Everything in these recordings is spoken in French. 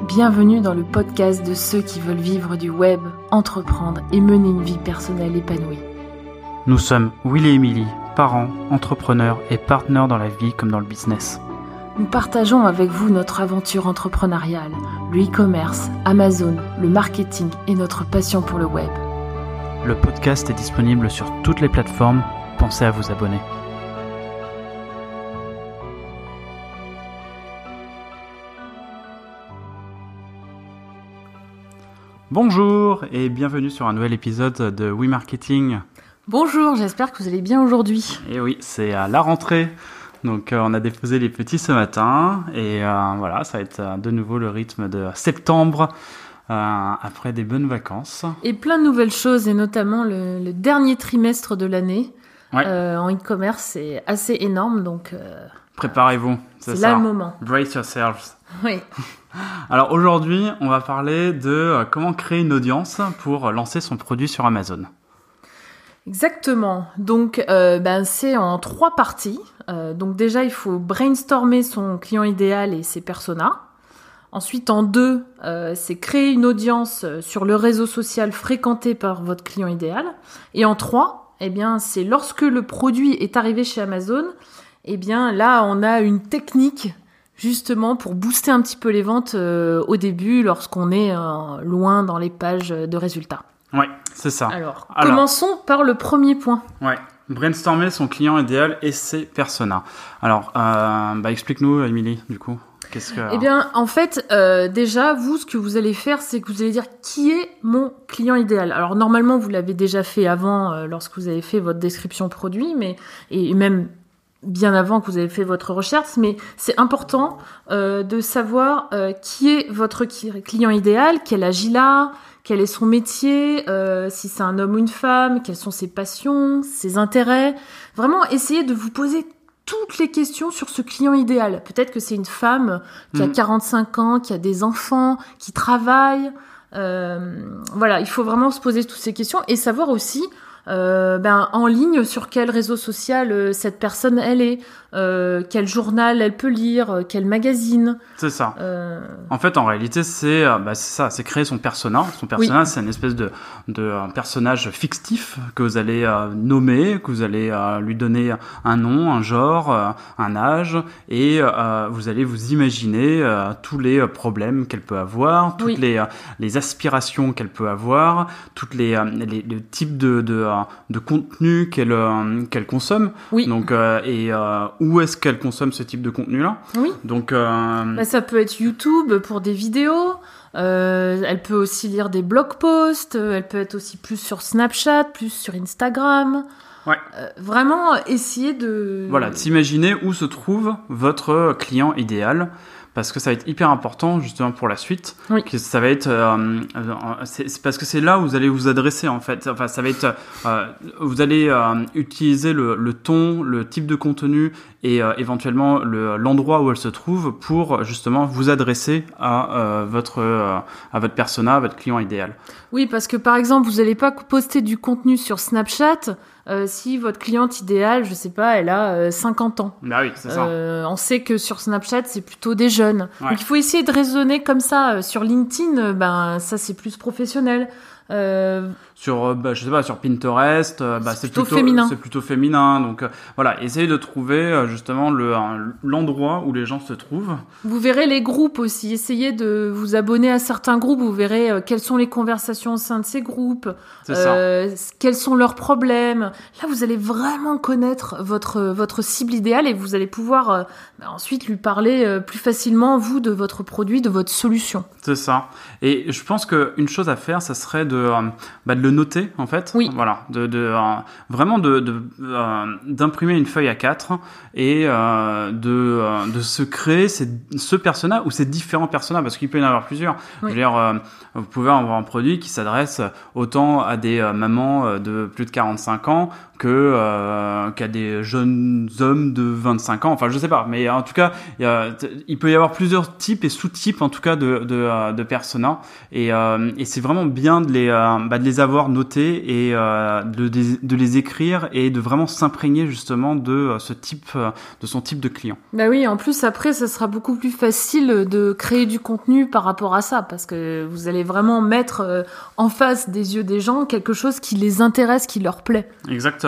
Bienvenue dans le podcast de ceux qui veulent vivre du web, entreprendre et mener une vie personnelle épanouie. Nous sommes Will et Emily, parents, entrepreneurs et partenaires dans la vie comme dans le business. Nous partageons avec vous notre aventure entrepreneuriale, le e-commerce, Amazon, le marketing et notre passion pour le web. Le podcast est disponible sur toutes les plateformes. Pensez à vous abonner. Bonjour et bienvenue sur un nouvel épisode de We Marketing. Bonjour, j'espère que vous allez bien aujourd'hui. Et oui, c'est à la rentrée. Donc euh, on a déposé les petits ce matin et euh, voilà, ça va être euh, de nouveau le rythme de septembre euh, après des bonnes vacances. Et plein de nouvelles choses, et notamment le, le dernier trimestre de l'année Ouais. en e-commerce, c'est assez énorme, donc Préparez-vous, c'est ça. là le moment. Brace yourselves. Oui. Alors aujourd'hui, on va parler de euh, comment créer une audience pour lancer son produit sur Amazon. Exactement. Donc, euh, ben, c'est en trois parties. Euh, donc déjà, il faut brainstormer son client idéal et ses personas. Ensuite, en deux, c'est créer une audience sur le réseau social fréquenté par votre client idéal. Et en trois, eh bien, c'est lorsque le produit est arrivé chez Amazon, eh bien, là, on a une technique justement pour booster un petit peu les ventes euh, au début lorsqu'on est euh, loin dans les pages de résultats. Ouais, c'est ça. Alors, Alors. commençons par le premier point. Ouais. Brainstormer son client idéal et ses personas. Alors, euh, bah, explique-nous, Émilie, du coup. Qu'est-ce que. Eh bien, en fait, déjà, vous, ce que vous allez faire, c'est que vous allez dire qui est mon client idéal? Alors, normalement, vous l'avez déjà fait avant, lorsque vous avez fait votre description produit, mais et même bien avant que vous avez fait votre recherche, mais c'est important euh, de savoir euh, qui est votre client idéal, quel âge il a, quel est son métier, euh, si c'est un homme ou une femme, quelles sont ses passions, ses intérêts. Vraiment, essayez de vous poser toutes les questions sur ce client idéal. Peut-être que c'est une femme qui a Mhm. 45 ans, qui a des enfants, qui travaille. Euh, voilà, il faut vraiment se poser toutes ces questions et savoir aussi euh, ben, en ligne sur quel réseau social euh, cette personne elle est, euh, quel journal elle peut lire, quel magazine? C'est ça. En fait, en réalité, c'est bah, c'est ça, c'est créer son persona. Son persona, c'est une espèce de, de personnage fictif que vous allez nommer, que vous allez lui donner un nom, un genre, un âge, et vous allez vous imaginer tous les problèmes qu'elle peut avoir, toutes Oui. les, les aspirations qu'elle peut avoir, toutes les, les, le type de, de, de contenu qu'elle euh, qu'elle consomme. oui, Donc, euh, et euh, où est-ce qu'elle consomme ce type de contenu-là oui. Donc, euh, Bah, ça peut être YouTube pour des vidéos. euh, elle peut aussi lire des blog posts. euh, Elle peut être aussi plus sur Snapchat, plus sur Instagram. Ouais. Euh, vraiment essayer de. Voilà, de s'imaginer où se trouve votre client idéal, parce que ça va être hyper important justement pour la suite. Oui. Que ça va être, euh, euh, c'est parce que c'est là où vous allez vous adresser en fait. Enfin, ça va être, euh, vous allez euh, utiliser le, le ton, le type de contenu et euh, éventuellement le- l'endroit où elle se trouve pour justement vous adresser à euh, votre euh, à votre persona, à votre client idéal. Oui, parce que par exemple, vous n'allez pas poster du contenu sur Snapchat euh, si votre cliente idéale, je sais pas, elle a euh, 50 ans. Bah oui, c'est ça. Euh, on sait que sur Snapchat, c'est plutôt des jeunes. Ouais. Donc il faut essayer de raisonner comme ça. Euh, Sur LinkedIn, ben ça c'est plus professionnel. Euh, sur euh, bah, je sais pas sur Pinterest euh, bah, C'est plutôt plutôt, féminin. c'est plutôt féminin donc euh, voilà essayez de trouver justement le l'endroit où les gens se trouvent Vous verrez les groupes aussi. Essayez de vous abonner à certains groupes. Vous verrez quelles sont les conversations au sein de ces groupes, quels sont leurs problèmes. Là, vous allez vraiment connaître votre votre cible idéale et vous allez pouvoir bah, ensuite lui parler plus facilement vous de votre produit, de votre solution. c'est ça et je pense que une chose à faire ça serait de euh, bah, de le noter en fait Oui. voilà de, de euh, vraiment de euh, d'imprimer une feuille à 4 et de de se créer ces, ce persona ou ces différents personas parce qu'il peut y en avoir plusieurs Oui. je veux dire vous pouvez avoir un produit qui s'adresse autant à des mamans de plus de 45 ans que euh, qu'à des jeunes hommes de 25 ans. Enfin, je sais pas, mais en tout cas, il, y a, il peut y avoir plusieurs types et sous-types en tout cas de de, euh, de personas, et, euh, et c'est vraiment bien de les euh, bah, de les avoir notés et de, de les écrire et de vraiment s'imprégner justement de ce type de son type de client. Bah oui, en plus après, ça sera beaucoup plus facile de créer du contenu par rapport à ça, parce que vous allez vraiment mettre en face des yeux des gens quelque chose qui les intéresse, qui leur plaît. Exactement.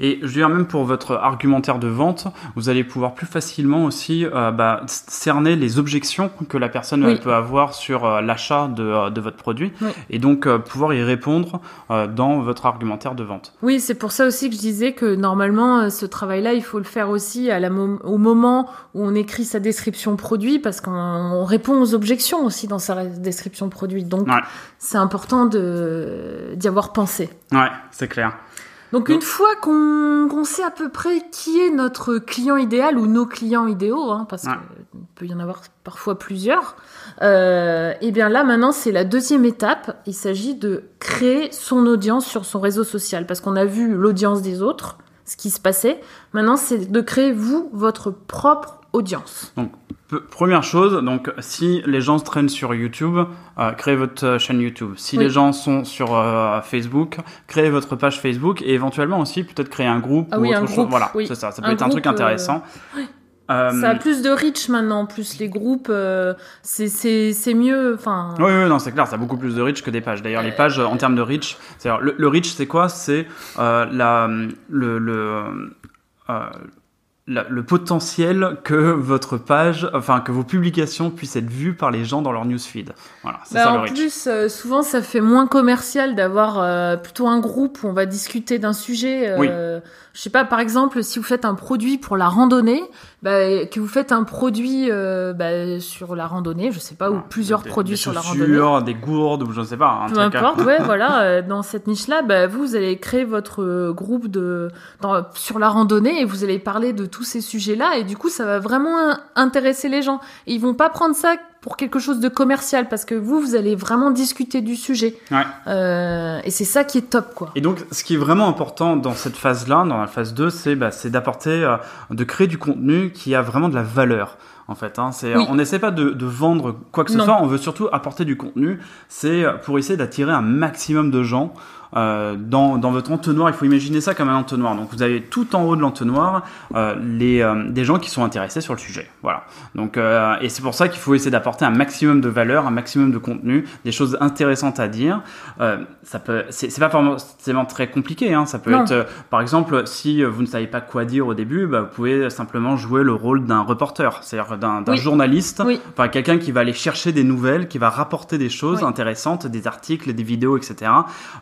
Et je veux dire, même pour votre argumentaire de vente, vous allez pouvoir plus facilement aussi euh, bah, cerner les objections que la personne Oui. peut avoir sur euh, l'achat de, euh, de votre produit Oui. et donc euh, pouvoir y répondre dans votre argumentaire de vente. Oui, c'est pour ça aussi que je disais que normalement, ce travail-là, il faut le faire aussi à la mom- au moment où on écrit sa description produit, parce qu'on on répond aux objections aussi dans sa description produit. Donc, Ouais. c'est important d'y avoir pensé. Ouais, c'est clair. Donc, Donc- une fois qu'on sait à peu près qui est notre client idéal ou nos clients idéaux, hein, parce Ouais. qu'il peut y en avoir parfois plusieurs, euh, et bien là maintenant c'est la deuxième étape. Il s'agit de créer son audience sur son réseau social, parce qu'on a vu l'audience des autres, ce qui se passait. Maintenant c'est de créer vous votre propre audience. Pe- Première chose, donc si les gens se traînent sur YouTube, euh, créez votre euh, chaîne YouTube. Si Oui. les gens sont sur euh, Facebook, créez votre page Facebook et éventuellement aussi peut-être créer un groupe Ah ou oui, autre chose. groupe, Voilà, oui. c'est ça. Ça peut Un être un truc intéressant. Euh, Ça a plus de reach maintenant. En plus les groupes, c'est mieux. Enfin. Oui, oui, non, c'est clair, ça a beaucoup plus de reach que des pages. D'ailleurs, les pages, en termes de reach, le, le reach, c'est quoi? C'est euh, la, le, le, euh, le potentiel que votre page, enfin, que vos publications puissent être vues par les gens dans leur newsfeed. Voilà, c'est Bah, ça le en reach. plus, euh, souvent, ça fait moins commercial d'avoir euh, plutôt un groupe où on va discuter d'un sujet. euh, Je sais pas, par exemple, si vous faites un produit pour la randonnée, bah, que vous faites un produit euh, bah, sur la randonnée, je sais pas, ou plusieurs des- produits des sur la randonnée. Des gourdes, ou je ne sais pas. Un Peu truc, importe, ouais, voilà, dans cette niche-là, bah, vous, vous allez créer votre groupe de dans, sur la randonnée et vous allez parler de tous ces sujets-là et du coup, ça va vraiment in- intéresser les gens. Et ils vont pas prendre ça pour quelque chose de commercial parce que vous, vous allez vraiment discuter du sujet. Ouais. Euh, et c'est ça qui est top, quoi. Et donc, ce qui est vraiment important dans cette phase-là, dans la phase 2, c'est bah, c'est d'apporter, euh, de créer du contenu qui a vraiment de la valeur. En fait, hein, Oui. on n'essaie pas de, de vendre quoi que ce Non. soit, on veut surtout apporter du contenu. C'est pour essayer d'attirer un maximum de gens euh, dans, dans votre entonnoir. Il faut imaginer ça comme un entonnoir. Donc, vous avez tout en haut de l'entonnoir euh, les euh, des gens qui sont intéressés sur le sujet. Voilà. Donc, euh, et c'est pour ça qu'il faut essayer d'apporter un maximum de valeur, un maximum de contenu, des choses intéressantes à dire. Euh, ça peut, c'est pas forcément très compliqué. Hein. Ça peut Non. être, euh, par exemple, si vous ne savez pas quoi dire au début, bah, vous pouvez simplement jouer le rôle d'un reporter, c'est-à-dire d'un d'un Oui. journaliste, Oui. enfin quelqu'un qui va aller chercher des nouvelles, qui va rapporter des choses Oui. intéressantes, des articles, des vidéos, etc.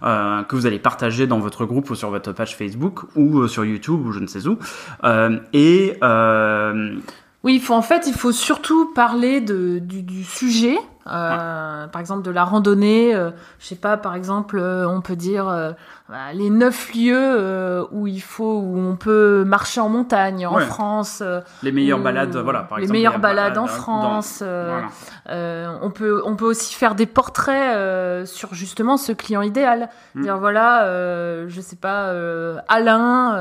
euh, que vous allez partager dans votre groupe ou sur votre page Facebook ou euh, sur YouTube ou je ne sais où. Euh, et euh, Oui, il faut en fait, il faut surtout parler de, du sujet. Euh, Par exemple, de la randonnée. euh, je sais pas, par exemple, euh, on peut dire euh, bah, les neuf lieux euh, où il faut, où on peut marcher en montagne en Ouais. France. euh, les meilleures balades, voilà, par les exemple. meilleures les balades en dans- France. euh, voilà. euh, on peut on peut aussi faire des portraits euh, sur justement ce client idéal. Mm. Dire voilà, euh, je sais pas, euh, Alain.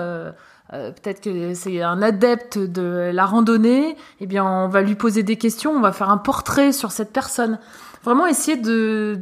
Euh, Peut-être que c'est un adepte de la randonnée. Eh bien, on va lui poser des questions. On va faire un portrait sur cette personne. Vraiment essayer de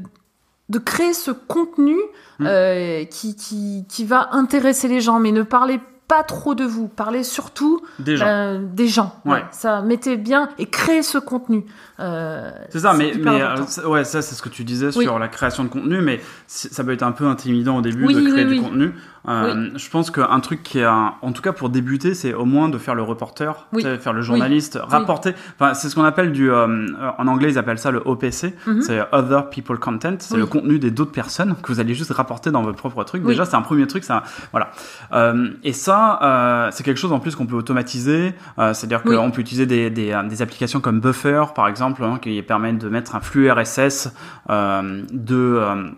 de créer ce contenu Mm. euh, qui, qui qui va intéresser les gens, mais ne parlez pas trop de vous. Parlez surtout euh, des gens. Ouais. Ça, mettez bien et créez ce contenu. Euh, C'est ça, mais, euh, ouais, ça c'est ce que tu disais Oui. sur la création de contenu, mais ça peut être un peu intimidant au début Oui, de créer oui, du contenu. Euh, Je pense qu'un truc qui est, un- en tout cas pour débuter, c'est au moins de faire le reporter, faire le journaliste, rapporter. Enfin, c'est ce qu'on appelle du, euh, euh, en anglais ils appellent ça le OPC, Mhm. c'est Other People Content, c'est le contenu des d'autres personnes que vous allez juste rapporter dans votre propre truc. Déjà, c'est un premier truc, ça, voilà. Euh, et ça, euh, c'est quelque chose en plus qu'on peut automatiser. Euh, C'est-à-dire Oui. qu'on peut utiliser des, des, euh, des applications comme Buffer, par exemple, hein, qui permettent de mettre un flux RSS de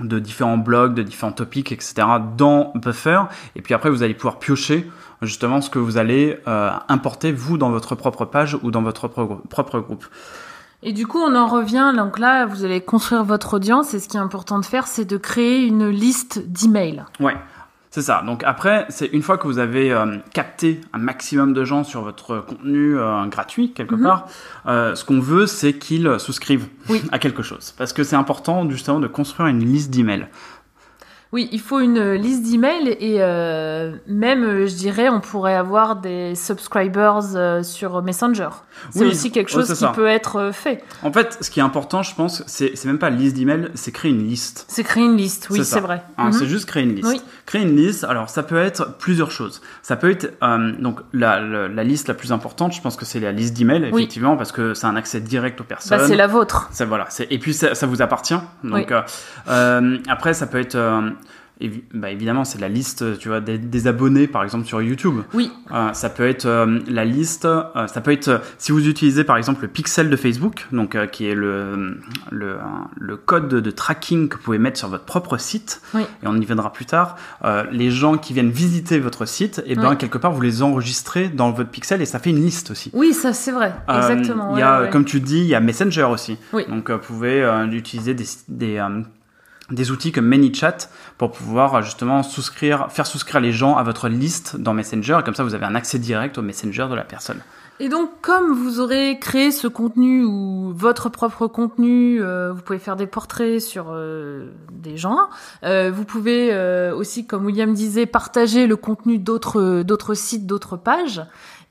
de différents blogs, de différents topics, etc. dans Buffer. Et puis après, vous allez pouvoir piocher justement ce que vous allez euh, importer vous dans votre propre page ou dans votre propre, propre groupe. Et du coup, on en revient. Donc là, vous allez construire votre audience. Et ce qui est important de faire, c'est de créer une liste d'emails. Ouais. C'est ça. Donc après, c'est une fois que vous avez euh, capté un maximum de gens sur votre contenu euh, gratuit quelque Mhm. part, euh, ce qu'on veut, c'est qu'ils souscrivent Oui. à quelque chose. Parce que c'est important justement de construire une liste d'emails. Oui, il faut une liste d'emails et euh, même, euh, je dirais, on pourrait avoir des subscribers euh, sur Messenger. C'est Oui, aussi quelque ouais, chose qui ça. peut être fait. En fait, ce qui est important, je pense, c'est même pas liste d'emails, c'est créer une liste. C'est créer une liste, oui, C'est vrai. Hein, Mhm. C'est juste créer une liste. Oui. Créer une liste, alors ça peut être plusieurs choses. Ça peut être euh, donc la, la, la liste la plus importante, je pense que c'est la liste d'emails, Oui. effectivement, parce que c'est un accès direct aux personnes. Bah, c'est la vôtre. Voilà, et puis ça, ça vous appartient. Donc après, ça peut être bah, évidemment c'est la liste, tu vois, des, des abonnés par exemple sur YouTube. Oui, Euh, ça peut être euh, la liste, euh, ça peut être si vous utilisez par exemple le pixel de Facebook, donc qui est le le, le code de, tracking que vous pouvez mettre sur votre propre site. Oui. Et on y viendra plus tard. Les gens qui viennent visiter votre site, et ben Oui. quelque part vous les enregistrez dans votre pixel et ça fait une liste aussi. oui, ça c'est vrai. Exactement. Il y a, ouais. comme tu dis, il y a Messenger aussi. Oui. Donc, vous pouvez utiliser des, des, des outils comme ManyChat pour pouvoir justement souscrire, faire souscrire les gens à votre liste dans Messenger. Et comme ça, vous avez un accès direct au Messenger de la personne. Et donc, comme vous aurez créé ce contenu ou votre propre contenu, euh, vous pouvez faire des portraits sur euh, des gens. Euh, vous pouvez euh, aussi, comme William disait, partager le contenu d'autres d'autres sites, d'autres pages.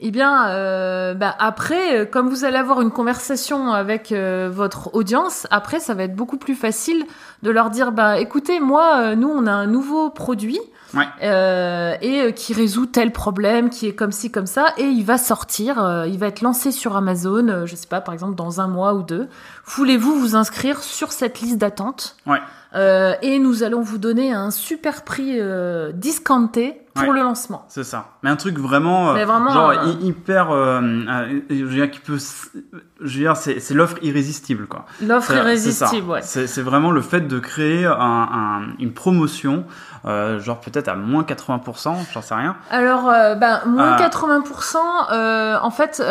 Eh bien, euh, bah, après, euh, comme vous allez avoir une conversation avec euh, votre audience, après, ça va être beaucoup plus facile de leur dire, bah, écoutez, moi, euh, nous, on a un nouveau produit Ouais. euh, et euh, qui résout tel problème, qui est comme ci, comme ça, et il va sortir, euh, il va être lancé sur Amazon, je sais pas, par exemple, dans un mois ou deux. Voulez-vous vous inscrire sur cette liste d'attente? Ouais. Euh, Et nous allons vous donner un super prix euh, discounté pour Ouais. le lancement. C'est ça. Mais un truc vraiment, euh, vraiment, genre euh, hy- hyper, euh, euh, je veux dire, qui peut, je veux dire, c'est c'est l'offre irrésistible, quoi. L'offre irrésistible, ouais. C'est vraiment le fait de créer un, un- une promotion, genre peut-être à moins 80%, j'en sais rien. Alors, ben, moins Ah. 80%, euh, en fait,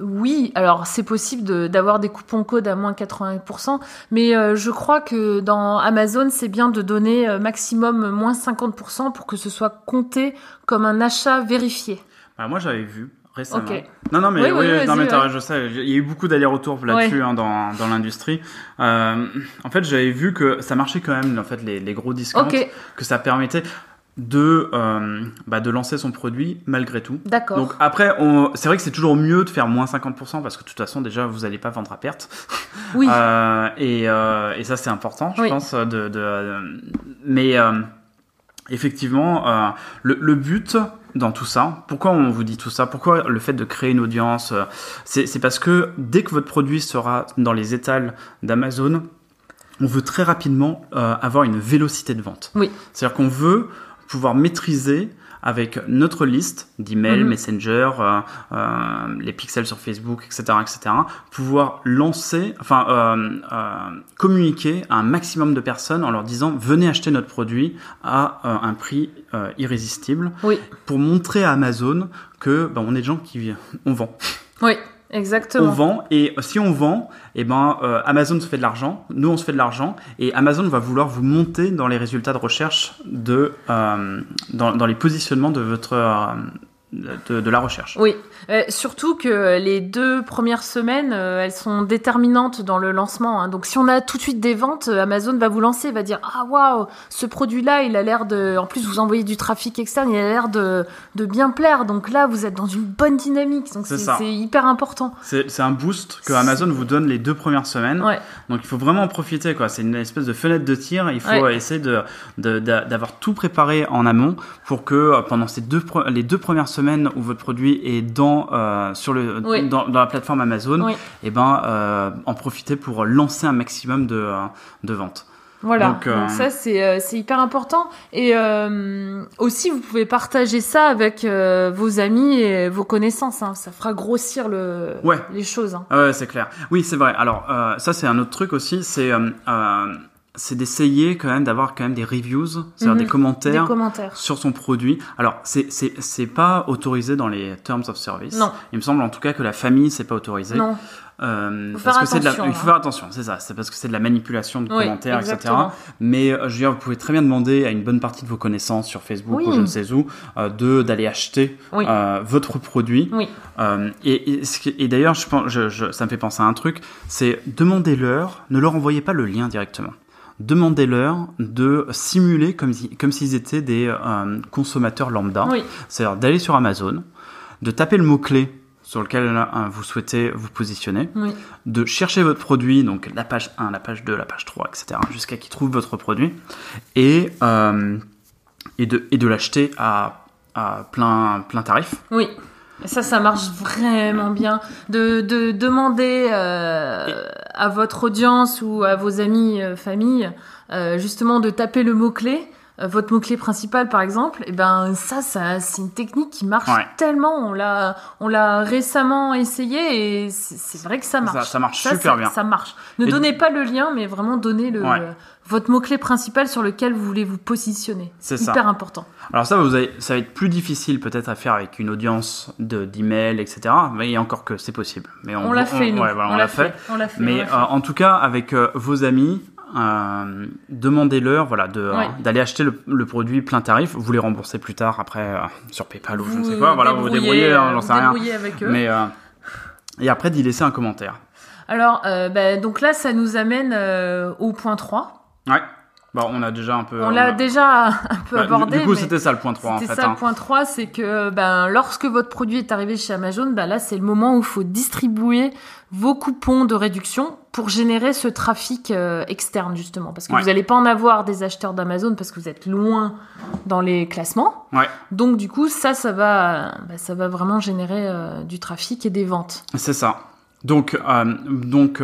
oui, alors c'est possible de- d'avoir des coupons codes à moins 80%, mais euh, je crois que dans Amazon, c'est bien de donner euh, maximum moins 50% pour que ce soit compté comme un achat vérifié. Bah, moi, j'avais vu récemment. Non, non, mais, Oui, oui, oui, non, mais je sais, il y a eu beaucoup d'allers-retours là-dessus hein, dans, dans l'industrie. Euh, en fait, j'avais vu que ça marchait quand même, en fait, les, les gros discounts, que ça permettait de, euh, bah, de lancer son produit malgré tout. d'accord. Donc après, on- c'est vrai que c'est toujours mieux de faire moins 50% parce que de toute façon, déjà, vous n'allez pas vendre à perte. Oui, Euh, et, euh, et ça, c'est important, je Oui. pense. De, de, mais euh, effectivement, euh, le, le but dans tout ça, pourquoi on vous dit tout ça? Pourquoi le fait de créer une audience euh, C'est c'est parce que dès que votre produit sera dans les étals d'Amazon, on veut très rapidement euh, avoir une vélocité de vente. Oui. C'est-à-dire qu'on veut pouvoir maîtriser avec notre liste d'emails, Mhm. Messenger, euh, euh, les pixels sur Facebook, etc., etc., pouvoir lancer, enfin, euh, euh, communiquer à un maximum de personnes en leur disant venez acheter notre produit à euh, un prix euh, irrésistible oui, pour montrer à Amazon que ben, on est des gens qui on vend. oui, On exactement. vend et si on vend, et ben euh, Amazon se fait de l'argent, nous on se fait de l'argent et Amazon va vouloir vous monter dans les résultats de recherche de euh, dans, dans les positionnements de votre euh, de, de la recherche. Oui, Euh, surtout que les deux premières semaines, euh, elles sont déterminantes dans le lancement. hein. Donc si on a tout de suite des ventes, euh, Amazon va vous lancer, va dire ah waouh, ce produit-là, il a l'air de, en plus vous envoyez du trafic externe, il a l'air de, de bien plaire. Donc là, vous êtes dans une bonne dynamique. Donc C'est c'est ça. c'est hyper important. C'est c'est un boost que Amazon vous donne les deux premières semaines. Ouais. Donc il faut vraiment en profiter quoi. C'est une espèce de fenêtre de tir. Il faut Ouais. essayer de de- d'a- d'avoir tout préparé en amont pour que pendant ces deux les deux premières semaines où votre produit est dans euh, sur le Oui. dans, dans la plateforme Amazon, Oui. et ben euh, en profiter pour lancer un maximum de euh, de ventes. Voilà, Donc, donc, ça c'est hyper important. Et euh, aussi, vous pouvez partager ça avec euh, vos amis et vos connaissances. hein. Ça fera grossir le, Ouais. les choses. hein. Ah ouais, c'est clair. Oui, c'est vrai. Alors, ça, c'est un autre truc aussi. C'est c'est d'essayer quand même d'avoir quand même des reviews, c'est-à-dire Mhm. des commentaires. Des commentaires. sur son produit. Alors, c'est c'est c'est pas autorisé dans les terms of service. Non. Il me semble en tout cas que la famille c'est pas autorisé. Non. Euh, Faut parce faire que c'est de la, attention, il faut hein. faire attention, c'est ça. C'est parce que c'est de la manipulation de Oui, commentaires, etc. Mais euh, je veux dire, vous pouvez très bien demander à une bonne partie de vos connaissances sur Facebook Oui. ou je ne sais où euh, de d'aller acheter Oui. euh, votre produit. Oui. Et, et, et d'ailleurs, je pense, je, je- ça me fait penser à un truc, c'est demandez-leur, ne leur envoyez pas le lien directement. Demandez-leur de simuler comme comme s'ils étaient des euh, consommateurs lambda. Oui. C'est-à-dire d'aller sur Amazon, de taper le mot-clé sur lequel euh, vous souhaitez vous positionner, Oui. de chercher votre produit, donc la page 1, la page 2, la page 3, etc., jusqu'à qu'ils trouvent votre produit, et, euh, et de, et de l'acheter à, à plein, plein tarif. Oui. Ça, ça marche vraiment bien. De, de demander euh, à votre audience ou à vos amis, euh, famille, euh, justement de taper le mot-clé, votre mot-clé principal par exemple, et ben ça, ça c'est une technique qui marche Ouais. tellement. On l'a, on l'a récemment essayé et c'est vrai que ça marche. Ça- ça marche super ça- bien. Ça marche. Ne Et- donnez pas le lien, mais vraiment donnez le, Ouais. votre mot-clé principal sur lequel vous voulez vous positionner. C'est ça. Hyper important. Alors ça, vous avez, ça va être plus difficile peut-être à faire avec une audience de d'emails, etc. Mais encore que c'est possible. Mais On, l'a fait, on l'a fait. On l'a fait. Mais euh, en tout cas, avec euh, vos amis, euh, demandez-leur voilà, de, Ouais. d'aller acheter le, le produit plein tarif. Vous les remboursez plus tard après euh, sur PayPal ou je ne sais quoi. Voilà, vous vous débrouillez, hein, euh, j'en sais rien. avec eux. Mais, euh, et après, d'y laisser un commentaire. Alors, euh, bah, donc là, ça nous amène euh, au point 3. Ouais. Bon, on a déjà un peu. On l'a a- déjà un peu Bah, abordé. Du coup, c'était ça le point 3 en c'était ça hein. le point 3, c'est que ben, lorsque votre produit est arrivé chez Amazon, ben, là, c'est le moment où il faut distribuer vos coupons de réduction pour générer ce trafic euh, externe, justement. Parce que Ouais. vous n'allez pas en avoir des acheteurs d'Amazon parce que vous êtes loin dans les classements. Ouais. Donc, du coup, ça, ça va, ben, ça va vraiment générer euh, du trafic et des ventes. C'est ça. Donc, euh, donc,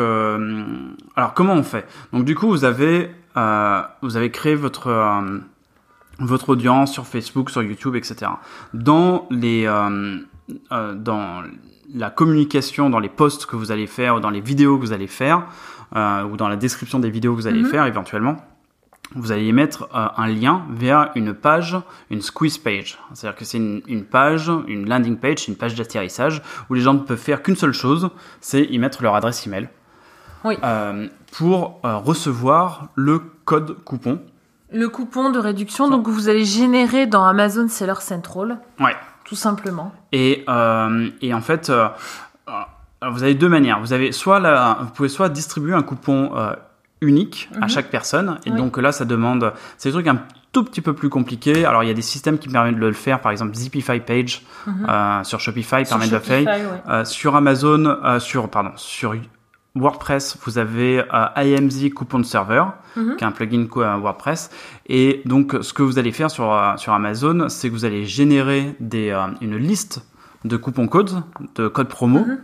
alors comment on fait? Donc, du coup, vous avez, euh, vous avez créé votre euh, votre audience sur Facebook, sur YouTube, etc. Dans les, euh, dans la communication, dans les posts que vous allez faire ou dans les vidéos que vous allez faire ou dans la description des vidéos que vous allez Mhm. faire éventuellement. Vous allez y mettre euh, un lien vers une page, une squeeze page. C'est-à-dire que c'est une, une page, une landing page, une page d'atterrissage où les gens ne peuvent faire qu'une seule chose, c'est y mettre leur adresse email Oui. euh, pour euh, recevoir le code coupon. Le coupon de réduction, donc vous allez générer dans Amazon Seller Central, Ouais. tout simplement. Et, euh, et en fait, euh, vous avez deux manières. Vous avez soit la, vous pouvez soit distribuer un coupon euh, unique à Mhm. chaque personne. Et Oui. donc là, ça demande, c'est des trucs un tout petit peu plus compliqués. Alors il y a des systèmes qui permettent de le faire. Par exemple, Zipify Page Mhm. sur Shopify Sur permet de le faire. Ouais. Sur Amazon, sur pardon, sur WordPress, vous avez euh, IMZ Coupon Server, Mhm. qui est un plugin euh, WordPress. Et donc, ce que vous allez faire sur, euh, sur Amazon, c'est que vous allez générer des, euh, une liste de coupons codes, de codes promo Mhm.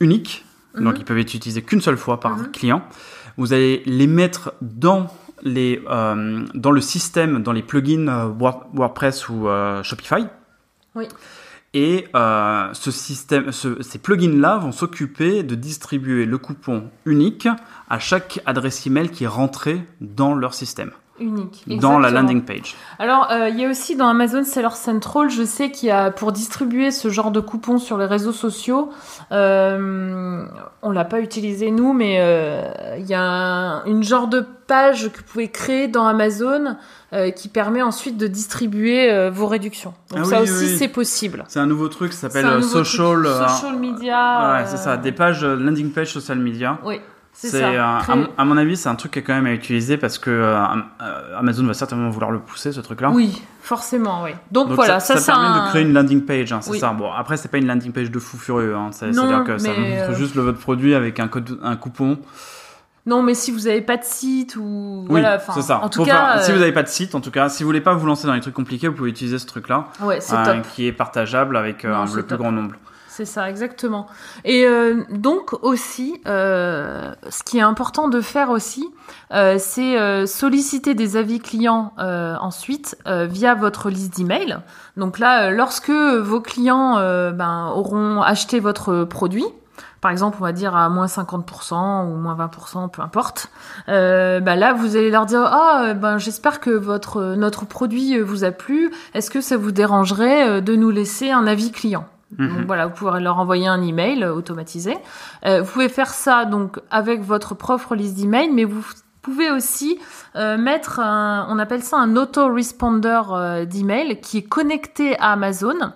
uniques. Mhm. Donc, ils peuvent être utilisés qu'une seule fois par Mhm. client. Vous allez les mettre dans les, euh, dans le système, dans les plugins Word- WordPress ou Shopify. Oui. Et euh, ce système, ce- ces plugins-là vont s'occuper de distribuer le coupon unique à chaque adresse email qui est rentrée dans leur système, Unique. dans la landing page. Alors, euh, il y a aussi dans Amazon Seller Central, je sais qu'il y a pour distribuer ce genre de coupons sur les réseaux sociaux, euh, on l'a pas utilisé nous, mais euh, il y a un- une genre de page que vous pouvez créer dans Amazon euh, qui permet ensuite de distribuer vos réductions. Donc Ah ça oui, aussi, oui, c'est possible. C'est un nouveau truc qui C'est s'appelle social. social media. ouais, c'est ça, des pages landing page social media. Oui, c'est euh, à, mon- à mon avis, c'est un truc qui est quand même à utiliser parce que euh, euh, Amazon va certainement vouloir le pousser, ce truc-là. Oui, forcément, oui. Donc, Donc voilà, ça, ça, ça permet un... de créer une landing page, hein, c'est Oui. ça. Bon, après, c'est pas une landing page de fou furieux. Hein, C'est-à-dire que ça montre euh, juste le, votre produit avec un code, un coupon. Non, mais si vous avez pas de site ou Oui, voilà, c'est ça. En tout Faut cas, faire- si vous n'avez pas de site, en tout cas, si vous voulez pas vous lancer dans les trucs compliqués, vous pouvez utiliser ce truc-là, ouais, c'est top. qui est partageable avec Non, le plus top. grand nombre. C'est ça, exactement. Et euh, donc aussi, euh, ce qui est important de faire aussi, euh, c'est solliciter des avis clients ensuite via votre liste d'email. Donc là, lorsque vos clients ben, auront acheté votre produit, par exemple, on va dire à moins 50% ou moins 20%, peu importe. Euh, bah là, vous allez leur dire ah euh, ben j'espère que votre notre produit vous a plu. Est-ce que ça vous dérangerait de nous laisser un avis client? Donc voilà, vous pouvez leur envoyer un email automatisé. Euh, vous pouvez faire ça donc avec votre propre liste d'emails, mais vous pouvez aussi euh, mettre un, on appelle ça un autoresponder euh, d'email qui est connecté à Amazon.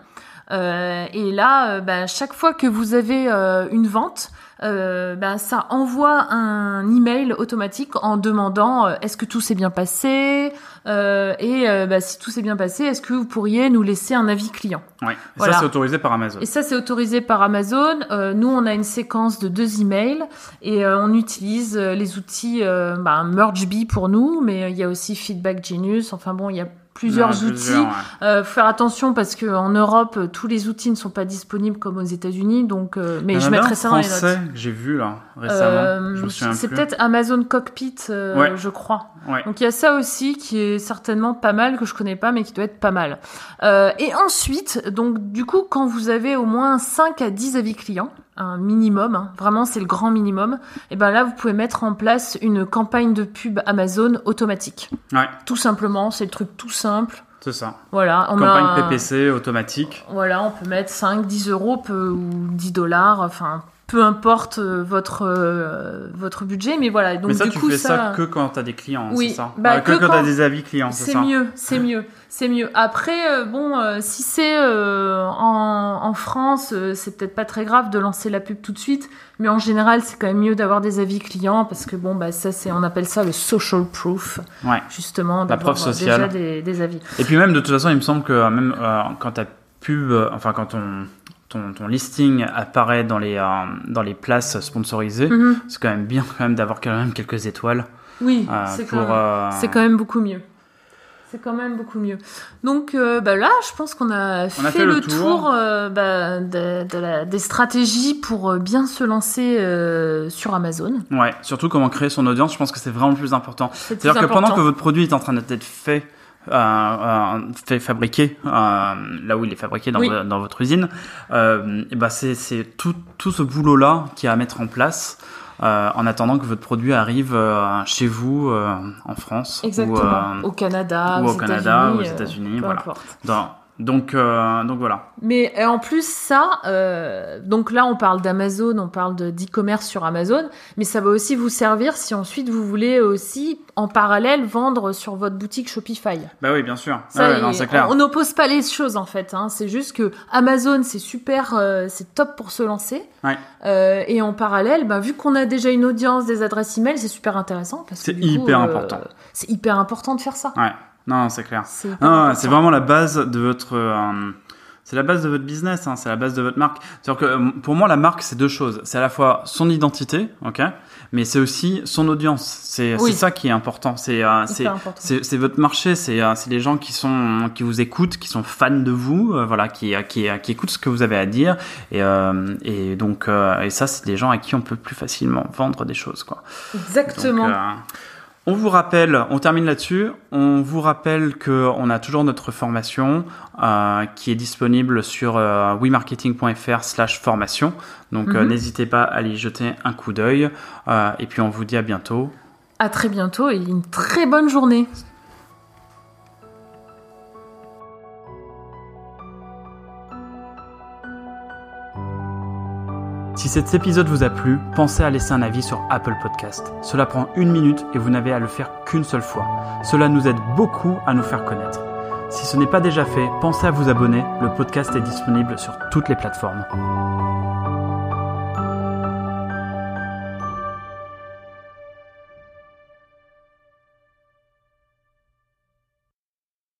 Euh, et là, euh, bah, chaque fois que vous avez euh, une vente, euh, bah, ça envoie un email automatique en demandant euh, est-ce que tout s'est bien passé? Euh, et euh, bah, si tout s'est bien passé, est-ce que vous pourriez nous laisser un avis client? Voilà. ça, c'est autorisé par Amazon. Et ça, c'est autorisé par Amazon. Euh, nous, on a une séquence de deux emails et on utilise les outils bah, MergeBee pour nous, mais il y a aussi Feedback Genius. Enfin bon, il y a plusieurs outils. plusieurs, ouais. Euh, faut faire attention parce que en Europe, euh, tous les outils ne sont pas disponibles comme aux États-Unis. Donc, euh, mais je mettrai ça dans les notes. j'ai vu là récemment. Euh, c'est peut-être Amazon Cockpit, euh, Ouais. je crois. Ouais. Donc il y a ça aussi qui est certainement pas mal que je connais pas mais qui doit être pas mal. Euh, et ensuite, donc du coup, quand vous avez au moins 5 à 10 avis clients, un minimum, hein, vraiment c'est le grand minimum, et ben là vous pouvez mettre en place une campagne de pub Amazon automatique. Ouais, Tout simplement, c'est le truc tout simple. c'est ça. Voilà, on Campagne PPC automatique. Voilà, on peut mettre 5, 10 euros peu, ou 10 dollars, enfin peu importe euh, votre euh, votre budget, mais voilà. Donc Mais ça, du tu coup fais ça, que quand t'as des clients, Oui, c'est ça bah, Euh, que, que quand t'as quand- des avis clients, c'est mieux, c'est mieux, c'est mieux. Après, euh, bon, si c'est en, en France, c'est peut-être pas très grave de lancer la pub tout de suite, mais en général, c'est quand même mieux d'avoir des avis clients parce que bon, bah ça, c'est, on appelle ça le social proof, Ouais. justement, La preuve sociale. déjà des, des avis. Et puis même, de toute façon, il me semble que même quand ta pub, euh, enfin quand ton, ton, ton listing apparaît dans les, euh, dans les places sponsorisées, Mhm. c'est quand même bien quand même d'avoir quand même quelques étoiles Oui, euh, c'est quand, même- euh, c'est quand même beaucoup mieux. C'est quand même beaucoup mieux. Donc euh, bah là, je pense qu'on a, fait, fait le le tour. tour, bah, de, de la- des stratégies pour bien se lancer sur Amazon. Ouais, surtout comment créer son audience, je pense que c'est vraiment le plus important. C'est-à-dire que pendant que votre produit est en train d'être fait, fait fabriquer, euh, là où il est fabriqué dans, Oui. vo- dans votre usine, euh, et ben c'est tout, tout ce boulot-là qui est à mettre en place euh, en attendant que votre produit arrive euh, chez vous euh, en France Exactement. ou, euh, au Canada, ou aux au Canada, aux États-Unis, euh, États-Unis, voilà. dans- donc, euh, donc voilà. Mais en plus ça, euh, donc là on parle d'Amazon, on parle de- d'e-commerce sur Amazon, mais ça va aussi vous servir si ensuite vous voulez aussi en parallèle vendre sur votre boutique Shopify. Bah oui, bien sûr. Ça, Ouais, il- non, c'est clair. On n'oppose pas les choses en fait. Hein. C'est juste que Amazon c'est super, euh, c'est top pour se lancer. Ouais. Euh, et en parallèle, bah, vu qu'on a déjà une audience, des adresses email, c'est super intéressant C'est coup, hyper euh, important. C'est hyper important de faire ça. Ouais, non, c'est clair. C'est vraiment la base de votre. euh, c'est la base de votre business, hein, c'est la base de votre marque. C'est-à-dire que euh, pour moi, la marque, c'est deux choses. C'est à la fois son identité, ok, mais c'est aussi son audience. C'est Oui. ça qui est important. C'est euh, c'est votre marché. C'est euh, c'est les gens qui sont qui vous écoutent, qui sont fans de vous, euh, voilà, qui qui qui écoutent ce que vous avez à dire. Et euh, et donc euh, et ça, c'est des gens à qui on peut plus facilement vendre des choses, quoi. Exactement. Donc, euh, on vous rappelle, on termine là-dessus, on vous rappelle qu'on a toujours notre formation euh, qui est disponible sur euh, wemarketing.fr slash formation. Donc euh, Mhm. n'hésitez pas à y jeter un coup d'œil. Euh, et puis on vous dit à bientôt. À très bientôt et une très bonne journée. Si cet épisode vous a plu, pensez à laisser un avis sur Apple Podcast. Cela prend une minute et vous n'avez à le faire qu'une seule fois. Cela nous aide beaucoup à nous faire connaître. Si ce n'est pas déjà fait, pensez à vous abonner. Le podcast est disponible sur toutes les plateformes.